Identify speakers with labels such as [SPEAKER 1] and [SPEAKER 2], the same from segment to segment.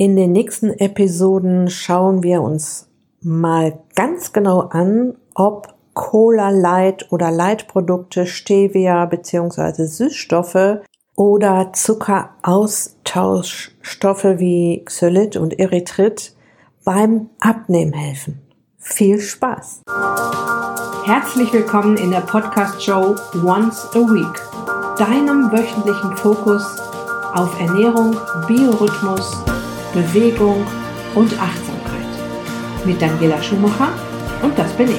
[SPEAKER 1] In den nächsten Episoden schauen wir uns mal ganz genau an, ob Cola Light oder Leitprodukte, Stevia bzw. Süßstoffe oder Zuckeraustauschstoffe wie Xylit und Erythrit beim Abnehmen helfen. Viel Spaß!
[SPEAKER 2] Herzlich willkommen in der Podcast-Show Once a Week, deinem wöchentlichen Fokus auf Ernährung, Biorhythmus, Bewegung und Achtsamkeit. Mit Daniela Schumacher und das bin ich.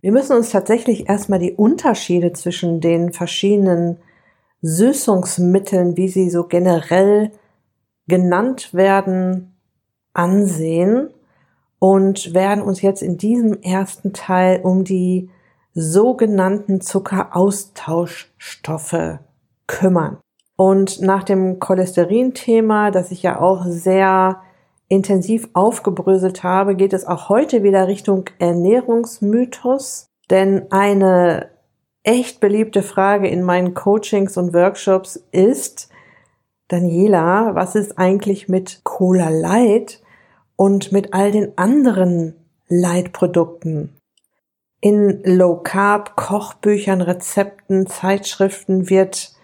[SPEAKER 1] Wir müssen uns tatsächlich erstmal die Unterschiede zwischen den verschiedenen Süßungsmitteln, wie sie so generell genannt werden, ansehen und werden uns jetzt in diesem ersten Teil um die sogenannten Zuckeraustauschstoffe kümmern. Und nach dem Cholesterin-Thema, das ich ja auch sehr intensiv aufgebröselt habe, geht es auch heute wieder Richtung Ernährungsmythos. Denn eine echt beliebte Frage in meinen Coachings und Workshops ist, Daniela, was ist eigentlich mit Cola Light und mit all den anderen Light-Produkten? In Low Carb Kochbüchern, Rezepten, Zeitschriften wird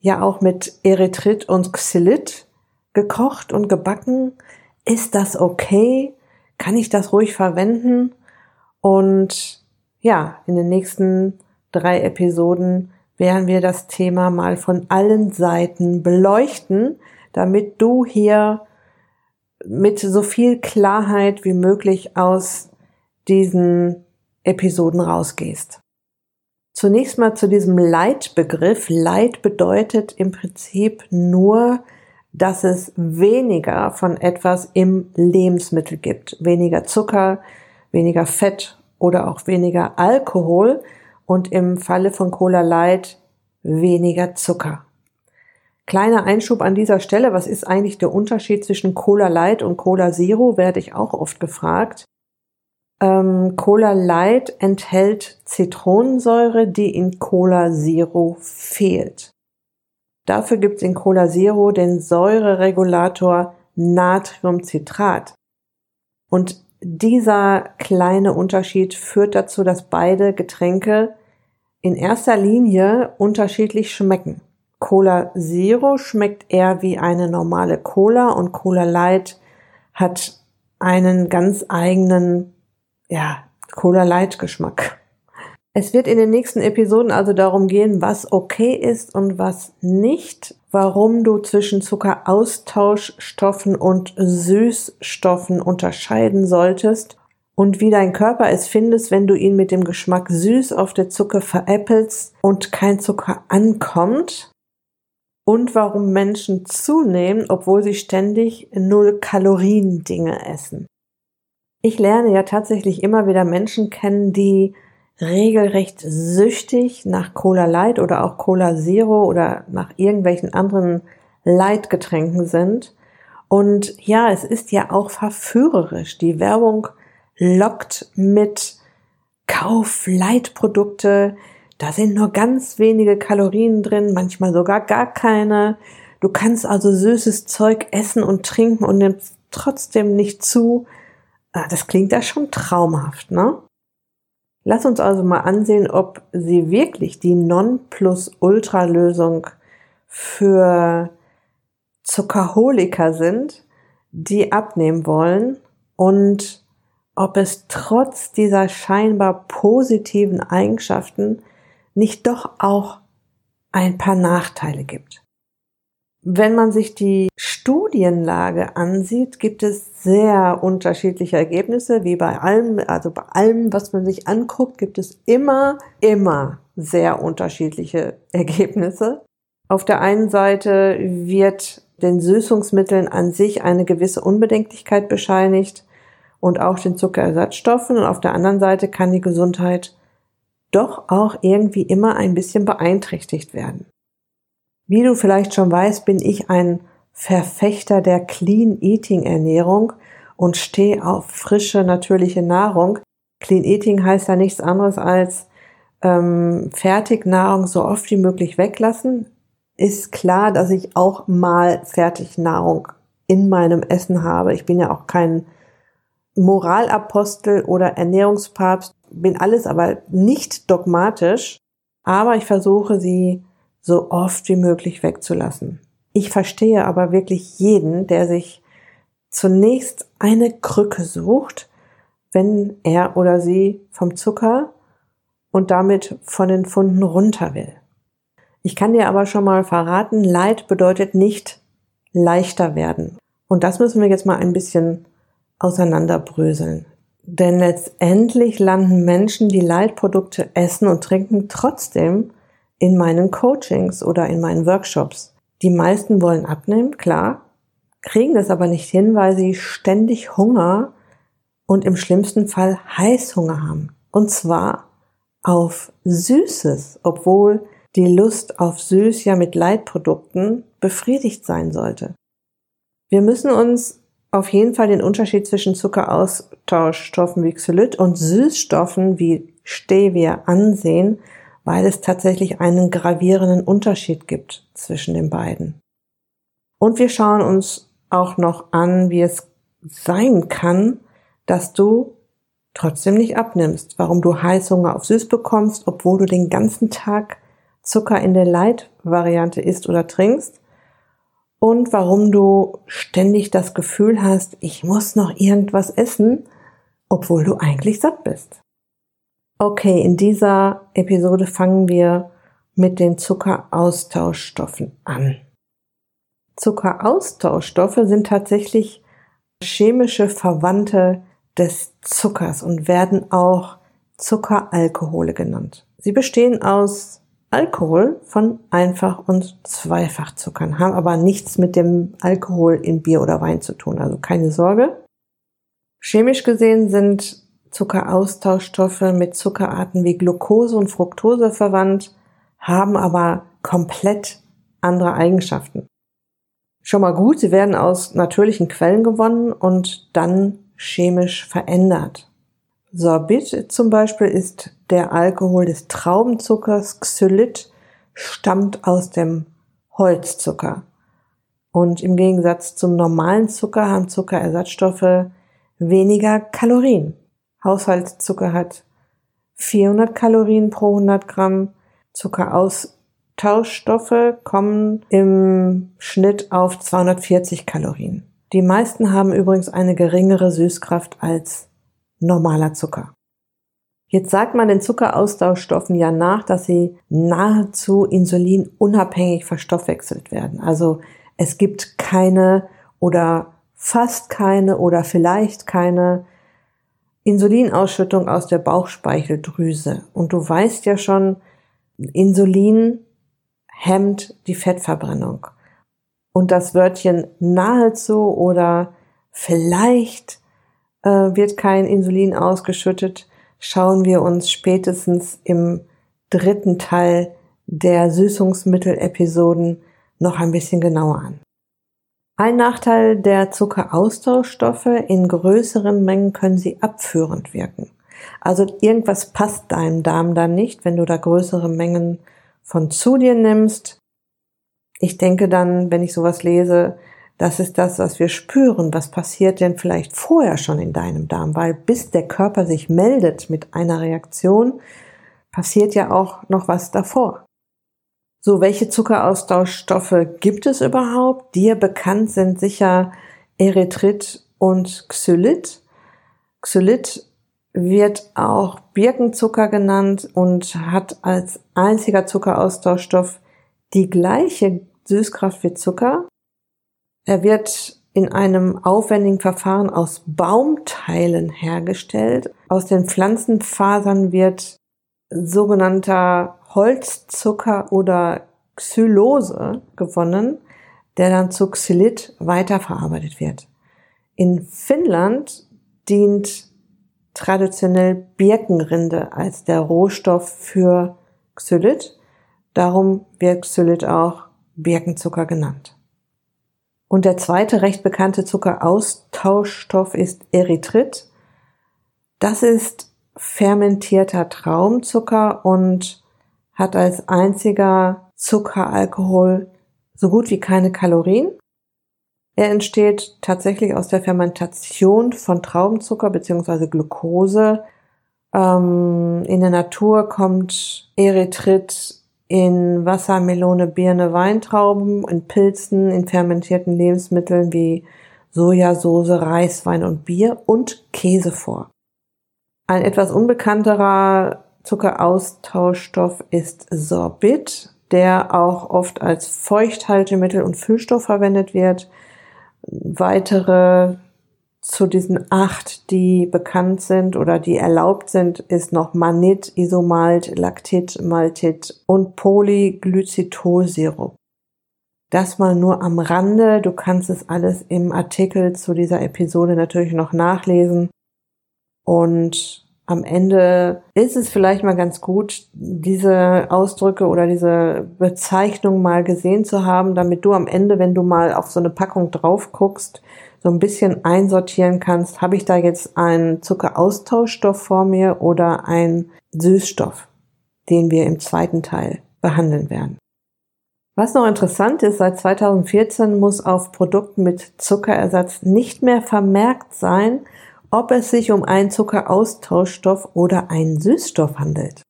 [SPEAKER 1] ja auch mit Erythrit und Xylit gekocht und gebacken ist das okay? Kann ich das ruhig verwenden? Und ja, in den nächsten drei Episoden werden wir das Thema mal von allen Seiten beleuchten, damit du hier mit so viel Klarheit wie möglich aus diesen Episoden rausgehst. Zunächst mal zu diesem Leitbegriff. Leid bedeutet im Prinzip nur dass es weniger von etwas im Lebensmittel gibt. Weniger Zucker, weniger Fett oder auch weniger Alkohol und im Falle von Cola Light weniger Zucker. Kleiner Einschub an dieser Stelle, was ist eigentlich der Unterschied zwischen Cola Light und Cola Zero, werde ich auch oft gefragt. Ähm, Cola Light enthält Zitronensäure, die in Cola Zero fehlt. Dafür gibt es in Cola Zero den Säureregulator Natriumcitrat. Und dieser kleine Unterschied führt dazu, dass beide Getränke in erster Linie unterschiedlich schmecken. Cola Zero schmeckt eher wie eine normale Cola und Cola Light hat einen ganz eigenen, ja, Cola Light Geschmack. Es wird in den nächsten Episoden also darum gehen, was okay ist und was nicht, warum du zwischen Zuckeraustauschstoffen und Süßstoffen unterscheiden solltest und wie dein Körper es findest, wenn du ihn mit dem Geschmack süß auf der Zucker veräppelst und kein Zucker ankommt und warum Menschen zunehmen, obwohl sie ständig null Kalorien Dinge essen. Ich lerne ja tatsächlich immer wieder Menschen kennen, die regelrecht süchtig nach Cola Light oder auch Cola Zero oder nach irgendwelchen anderen Leitgetränken sind. Und ja, es ist ja auch verführerisch. Die Werbung lockt mit Kauf Leitprodukte. Da sind nur ganz wenige Kalorien drin, manchmal sogar gar keine. Du kannst also süßes Zeug essen und trinken und nimmst trotzdem nicht zu. Ah, das klingt ja schon traumhaft, ne? Lass uns also mal ansehen, ob sie wirklich die Non-Plus-Ultra-Lösung für Zuckerholiker sind, die abnehmen wollen und ob es trotz dieser scheinbar positiven Eigenschaften nicht doch auch ein paar Nachteile gibt. Wenn man sich die Studienlage ansieht, gibt es sehr unterschiedliche Ergebnisse, wie bei allem, also bei allem, was man sich anguckt, gibt es immer, immer sehr unterschiedliche Ergebnisse. Auf der einen Seite wird den Süßungsmitteln an sich eine gewisse Unbedenklichkeit bescheinigt und auch den Zuckerersatzstoffen und auf der anderen Seite kann die Gesundheit doch auch irgendwie immer ein bisschen beeinträchtigt werden. Wie du vielleicht schon weißt, bin ich ein Verfechter der Clean Eating Ernährung und stehe auf frische, natürliche Nahrung. Clean Eating heißt ja nichts anderes als ähm, Fertignahrung so oft wie möglich weglassen. Ist klar, dass ich auch mal Fertignahrung in meinem Essen habe. Ich bin ja auch kein Moralapostel oder Ernährungspapst, bin alles aber nicht dogmatisch, aber ich versuche sie so oft wie möglich wegzulassen. Ich verstehe aber wirklich jeden, der sich zunächst eine Krücke sucht, wenn er oder sie vom Zucker und damit von den Funden runter will. Ich kann dir aber schon mal verraten, Leid bedeutet nicht leichter werden. Und das müssen wir jetzt mal ein bisschen auseinanderbröseln. Denn letztendlich landen Menschen, die Leitprodukte essen und trinken, trotzdem in meinen Coachings oder in meinen Workshops. Die meisten wollen abnehmen, klar, kriegen das aber nicht hin, weil sie ständig Hunger und im schlimmsten Fall Heißhunger haben. Und zwar auf Süßes, obwohl die Lust auf Süß ja mit Leitprodukten befriedigt sein sollte. Wir müssen uns auf jeden Fall den Unterschied zwischen Zuckeraustauschstoffen wie Xylit und Süßstoffen wie Stevia ansehen, weil es tatsächlich einen gravierenden Unterschied gibt zwischen den beiden. Und wir schauen uns auch noch an, wie es sein kann, dass du trotzdem nicht abnimmst, warum du Heißhunger auf Süß bekommst, obwohl du den ganzen Tag Zucker in der Light-Variante isst oder trinkst und warum du ständig das Gefühl hast, ich muss noch irgendwas essen, obwohl du eigentlich satt bist. Okay, in dieser Episode fangen wir mit den Zuckeraustauschstoffen an. Zuckeraustauschstoffe sind tatsächlich chemische Verwandte des Zuckers und werden auch Zuckeralkohole genannt. Sie bestehen aus Alkohol von Einfach- und Zweifachzuckern, haben aber nichts mit dem Alkohol in Bier oder Wein zu tun, also keine Sorge. Chemisch gesehen sind Zuckeraustauschstoffe mit Zuckerarten wie Glucose und Fructose verwandt, haben aber komplett andere Eigenschaften. Schon mal gut, sie werden aus natürlichen Quellen gewonnen und dann chemisch verändert. Sorbit zum Beispiel ist der Alkohol des Traubenzuckers. Xylit stammt aus dem Holzzucker. Und im Gegensatz zum normalen Zucker haben Zuckerersatzstoffe weniger Kalorien. Haushaltszucker hat 400 Kalorien pro 100 Gramm. Zuckeraustauschstoffe kommen im Schnitt auf 240 Kalorien. Die meisten haben übrigens eine geringere Süßkraft als normaler Zucker. Jetzt sagt man den Zuckeraustauschstoffen ja nach, dass sie nahezu insulinunabhängig verstoffwechselt werden. Also es gibt keine oder fast keine oder vielleicht keine Insulinausschüttung aus der Bauchspeicheldrüse. Und du weißt ja schon, Insulin hemmt die Fettverbrennung. Und das Wörtchen nahezu oder vielleicht äh, wird kein Insulin ausgeschüttet, schauen wir uns spätestens im dritten Teil der Süßungsmittel-Episoden noch ein bisschen genauer an. Ein Nachteil der Zuckeraustauschstoffe, in größeren Mengen können sie abführend wirken. Also irgendwas passt deinem Darm dann nicht, wenn du da größere Mengen von zu dir nimmst. Ich denke dann, wenn ich sowas lese, das ist das, was wir spüren. Was passiert denn vielleicht vorher schon in deinem Darm? Weil bis der Körper sich meldet mit einer Reaktion, passiert ja auch noch was davor. So, welche Zuckeraustauschstoffe gibt es überhaupt? Dir bekannt sind sicher Erythrit und Xylit. Xylit wird auch Birkenzucker genannt und hat als einziger Zuckeraustauschstoff die gleiche Süßkraft wie Zucker, er wird in einem aufwendigen Verfahren aus Baumteilen hergestellt. Aus den Pflanzenfasern wird sogenannter Holzzucker oder Xylose gewonnen, der dann zu Xylit weiterverarbeitet wird. In Finnland dient traditionell Birkenrinde als der Rohstoff für Xylit. Darum wird Xylit auch Birkenzucker genannt. Und der zweite recht bekannte Zuckeraustauschstoff ist Erythrit. Das ist fermentierter Traumzucker und hat als einziger Zuckeralkohol so gut wie keine Kalorien. Er entsteht tatsächlich aus der Fermentation von Traubenzucker bzw. Glucose. Ähm, in der Natur kommt Erythrit in Wasser, Melone, Birne, Weintrauben, in Pilzen, in fermentierten Lebensmitteln wie Sojasauce, Reiswein und Bier und Käse vor. Ein etwas unbekannterer Zuckeraustauschstoff ist Sorbit, der auch oft als Feuchthaltemittel und Füllstoff verwendet wird. Weitere zu diesen acht, die bekannt sind oder die erlaubt sind, ist noch Manit, Isomalt, Lactit, Maltit und Polyglycitolsirup. Das mal nur am Rande. Du kannst es alles im Artikel zu dieser Episode natürlich noch nachlesen. Und am Ende ist es vielleicht mal ganz gut, diese Ausdrücke oder diese Bezeichnung mal gesehen zu haben, damit du am Ende, wenn du mal auf so eine Packung drauf guckst, so ein bisschen einsortieren kannst, habe ich da jetzt einen Zuckeraustauschstoff vor mir oder einen Süßstoff, den wir im zweiten Teil behandeln werden. Was noch interessant ist, seit 2014 muss auf Produkten mit Zuckerersatz nicht mehr vermerkt sein, ob es sich um einen Zuckeraustauschstoff oder einen Süßstoff handelt.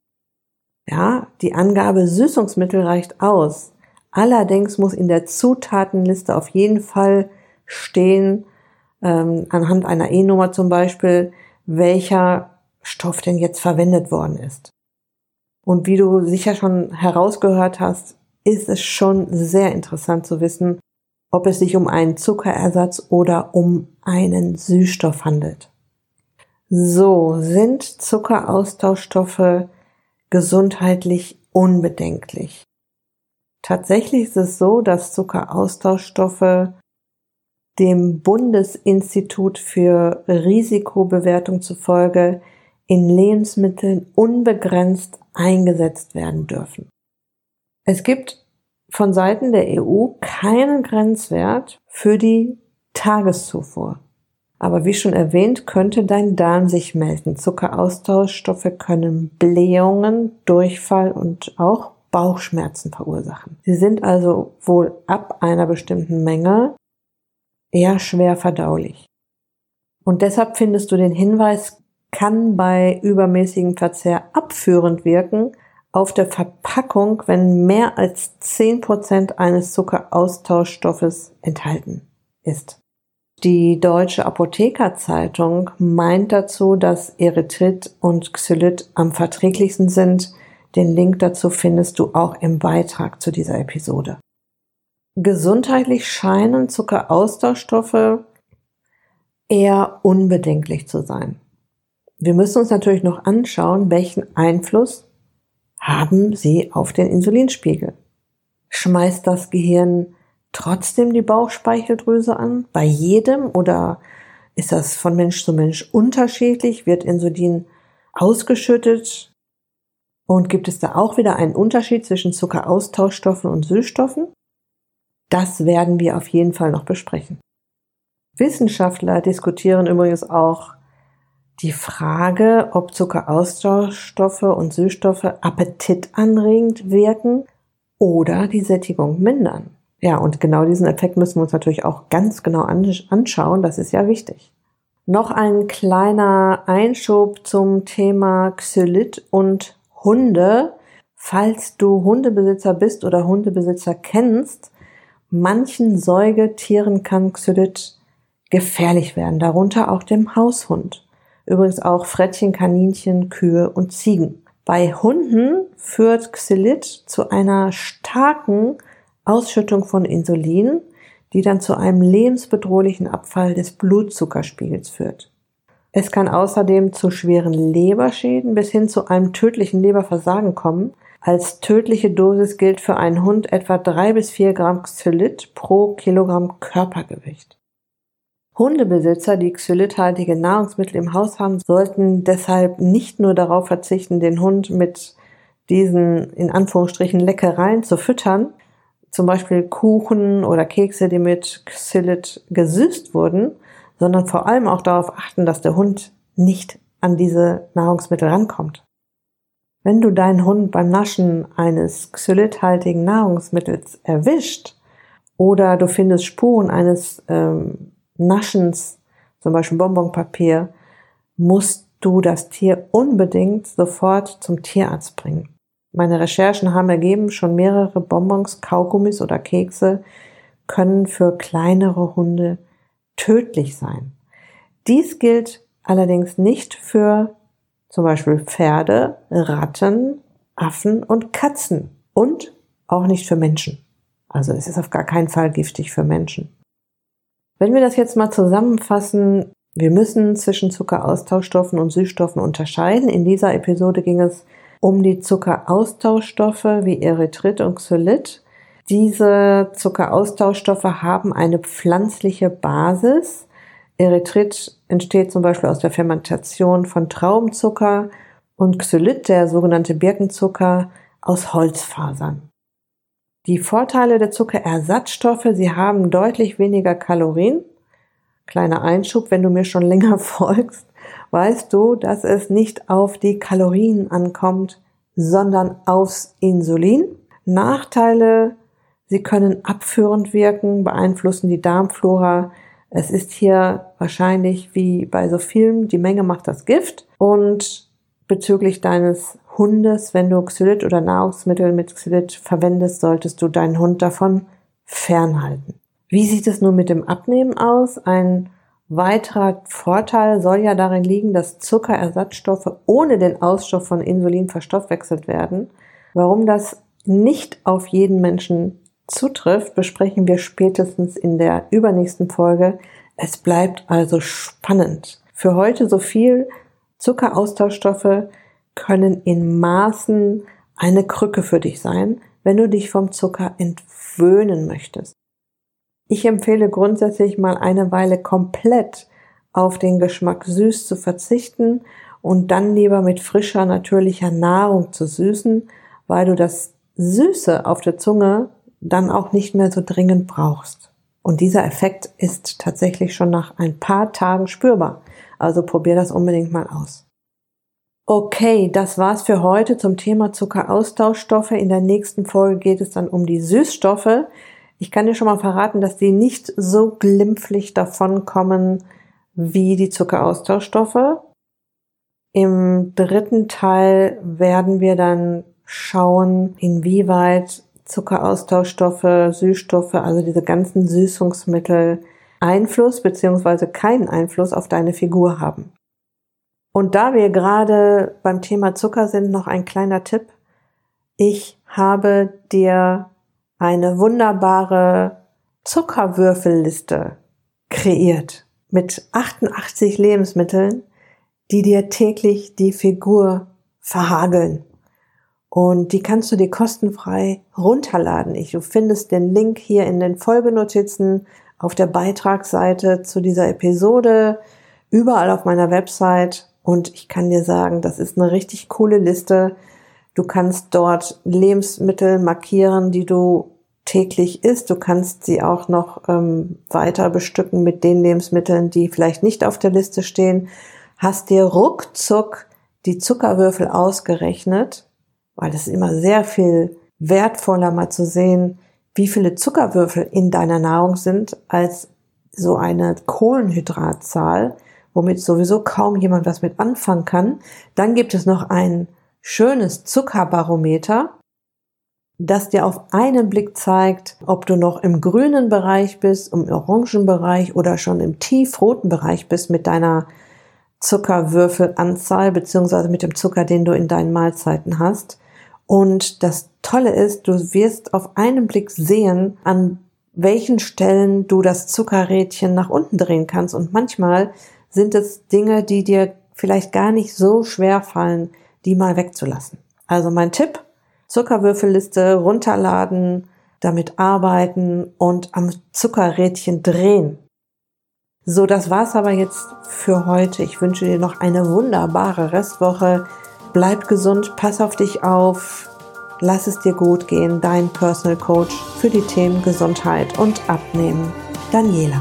[SPEAKER 1] Ja, die Angabe Süßungsmittel reicht aus. Allerdings muss in der Zutatenliste auf jeden Fall stehen, ähm, anhand einer E-Nummer zum Beispiel, welcher Stoff denn jetzt verwendet worden ist. Und wie du sicher schon herausgehört hast, ist es schon sehr interessant zu wissen, ob es sich um einen Zuckerersatz oder um einen Süßstoff handelt. So, sind Zuckeraustauschstoffe gesundheitlich unbedenklich? Tatsächlich ist es so, dass Zuckeraustauschstoffe dem Bundesinstitut für Risikobewertung zufolge in Lebensmitteln unbegrenzt eingesetzt werden dürfen. Es gibt von Seiten der EU keinen Grenzwert für die Tageszufuhr. Aber wie schon erwähnt, könnte dein Darm sich melden. Zuckeraustauschstoffe können Blähungen, Durchfall und auch Bauchschmerzen verursachen. Sie sind also wohl ab einer bestimmten Menge eher schwer verdaulich. Und deshalb findest du den Hinweis, kann bei übermäßigem Verzehr abführend wirken, auf der Verpackung, wenn mehr als zehn Prozent eines Zuckeraustauschstoffes enthalten ist. Die Deutsche Apothekerzeitung meint dazu, dass Erythrit und Xylit am verträglichsten sind. Den Link dazu findest du auch im Beitrag zu dieser Episode. Gesundheitlich scheinen Zuckeraustauschstoffe eher unbedenklich zu sein. Wir müssen uns natürlich noch anschauen, welchen Einfluss haben sie auf den Insulinspiegel. Schmeißt das Gehirn trotzdem die Bauchspeicheldrüse an? Bei jedem? Oder ist das von Mensch zu Mensch unterschiedlich? Wird Insulin ausgeschüttet? Und gibt es da auch wieder einen Unterschied zwischen Zuckeraustauschstoffen und Süßstoffen? Das werden wir auf jeden Fall noch besprechen. Wissenschaftler diskutieren übrigens auch die Frage, ob Zuckeraustauschstoffe und Süßstoffe appetitanregend wirken oder die Sättigung mindern. Ja, und genau diesen Effekt müssen wir uns natürlich auch ganz genau anschauen. Das ist ja wichtig. Noch ein kleiner Einschub zum Thema Xylit und Hunde. Falls du Hundebesitzer bist oder Hundebesitzer kennst, Manchen Säugetieren kann Xylit gefährlich werden, darunter auch dem Haushund. Übrigens auch Frettchen, Kaninchen, Kühe und Ziegen. Bei Hunden führt Xylit zu einer starken Ausschüttung von Insulin, die dann zu einem lebensbedrohlichen Abfall des Blutzuckerspiegels führt. Es kann außerdem zu schweren Leberschäden bis hin zu einem tödlichen Leberversagen kommen, als tödliche Dosis gilt für einen Hund etwa drei bis vier Gramm Xylit pro Kilogramm Körpergewicht. Hundebesitzer, die xylithaltige Nahrungsmittel im Haus haben, sollten deshalb nicht nur darauf verzichten, den Hund mit diesen in Anführungsstrichen Leckereien zu füttern, zum Beispiel Kuchen oder Kekse, die mit Xylit gesüßt wurden, sondern vor allem auch darauf achten, dass der Hund nicht an diese Nahrungsmittel rankommt. Wenn du deinen Hund beim Naschen eines xylithaltigen Nahrungsmittels erwischt oder du findest Spuren eines ähm, Naschens, zum Beispiel Bonbonpapier, musst du das Tier unbedingt sofort zum Tierarzt bringen. Meine Recherchen haben ergeben, schon mehrere Bonbons, Kaugummis oder Kekse können für kleinere Hunde tödlich sein. Dies gilt allerdings nicht für zum Beispiel Pferde, Ratten, Affen und Katzen und auch nicht für Menschen. Also es ist auf gar keinen Fall giftig für Menschen. Wenn wir das jetzt mal zusammenfassen, wir müssen zwischen Zuckeraustauschstoffen und Süßstoffen unterscheiden. In dieser Episode ging es um die Zuckeraustauschstoffe wie Erythrit und Xylit. Diese Zuckeraustauschstoffe haben eine pflanzliche Basis. Erythrit entsteht zum Beispiel aus der Fermentation von Traubenzucker und Xylit, der sogenannte Birkenzucker, aus Holzfasern. Die Vorteile der Zuckerersatzstoffe, sie haben deutlich weniger Kalorien. Kleiner Einschub, wenn du mir schon länger folgst weißt du, dass es nicht auf die Kalorien ankommt, sondern aufs Insulin. Nachteile, sie können abführend wirken, beeinflussen die Darmflora. Es ist hier wahrscheinlich wie bei so vielen, die Menge macht das Gift. Und bezüglich deines Hundes, wenn du Xylit oder Nahrungsmittel mit Xylit verwendest, solltest du deinen Hund davon fernhalten. Wie sieht es nun mit dem Abnehmen aus? Ein Weiterer Vorteil soll ja darin liegen, dass Zuckerersatzstoffe ohne den Ausstoß von Insulin verstoffwechselt werden. Warum das nicht auf jeden Menschen zutrifft, besprechen wir spätestens in der übernächsten Folge. Es bleibt also spannend. Für heute so viel. Zuckeraustauschstoffe können in Maßen eine Krücke für dich sein, wenn du dich vom Zucker entwöhnen möchtest. Ich empfehle grundsätzlich mal eine Weile komplett auf den Geschmack süß zu verzichten und dann lieber mit frischer, natürlicher Nahrung zu süßen, weil du das Süße auf der Zunge dann auch nicht mehr so dringend brauchst. Und dieser Effekt ist tatsächlich schon nach ein paar Tagen spürbar. Also probier das unbedingt mal aus. Okay, das war's für heute zum Thema Zuckeraustauschstoffe. In der nächsten Folge geht es dann um die Süßstoffe. Ich kann dir schon mal verraten, dass die nicht so glimpflich davonkommen wie die Zuckeraustauschstoffe. Im dritten Teil werden wir dann schauen, inwieweit Zuckeraustauschstoffe, Süßstoffe, also diese ganzen Süßungsmittel Einfluss beziehungsweise keinen Einfluss auf deine Figur haben. Und da wir gerade beim Thema Zucker sind, noch ein kleiner Tipp. Ich habe dir eine wunderbare Zuckerwürfelliste kreiert mit 88 Lebensmitteln, die dir täglich die Figur verhageln. Und die kannst du dir kostenfrei runterladen. Ich, du findest den Link hier in den Folgenotizen auf der Beitragsseite zu dieser Episode, überall auf meiner Website. Und ich kann dir sagen, das ist eine richtig coole Liste. Du kannst dort Lebensmittel markieren, die du täglich isst. Du kannst sie auch noch ähm, weiter bestücken mit den Lebensmitteln, die vielleicht nicht auf der Liste stehen. Hast dir ruckzuck die Zuckerwürfel ausgerechnet, weil es ist immer sehr viel wertvoller mal zu sehen, wie viele Zuckerwürfel in deiner Nahrung sind, als so eine Kohlenhydratzahl, womit sowieso kaum jemand was mit anfangen kann. Dann gibt es noch ein schönes Zuckerbarometer das dir auf einen Blick zeigt, ob du noch im grünen Bereich bist, im orangen Bereich oder schon im tiefroten Bereich bist mit deiner Zuckerwürfelanzahl beziehungsweise mit dem Zucker, den du in deinen Mahlzeiten hast. Und das Tolle ist, du wirst auf einen Blick sehen, an welchen Stellen du das Zuckerrädchen nach unten drehen kannst. Und manchmal sind es Dinge, die dir vielleicht gar nicht so schwer fallen, die mal wegzulassen. Also mein Tipp, Zuckerwürfelliste runterladen, damit arbeiten und am Zuckerrädchen drehen. So, das war's aber jetzt für heute. Ich wünsche dir noch eine wunderbare Restwoche. Bleib gesund, pass auf dich auf. Lass es dir gut gehen, dein Personal Coach für die Themen Gesundheit und Abnehmen, Daniela.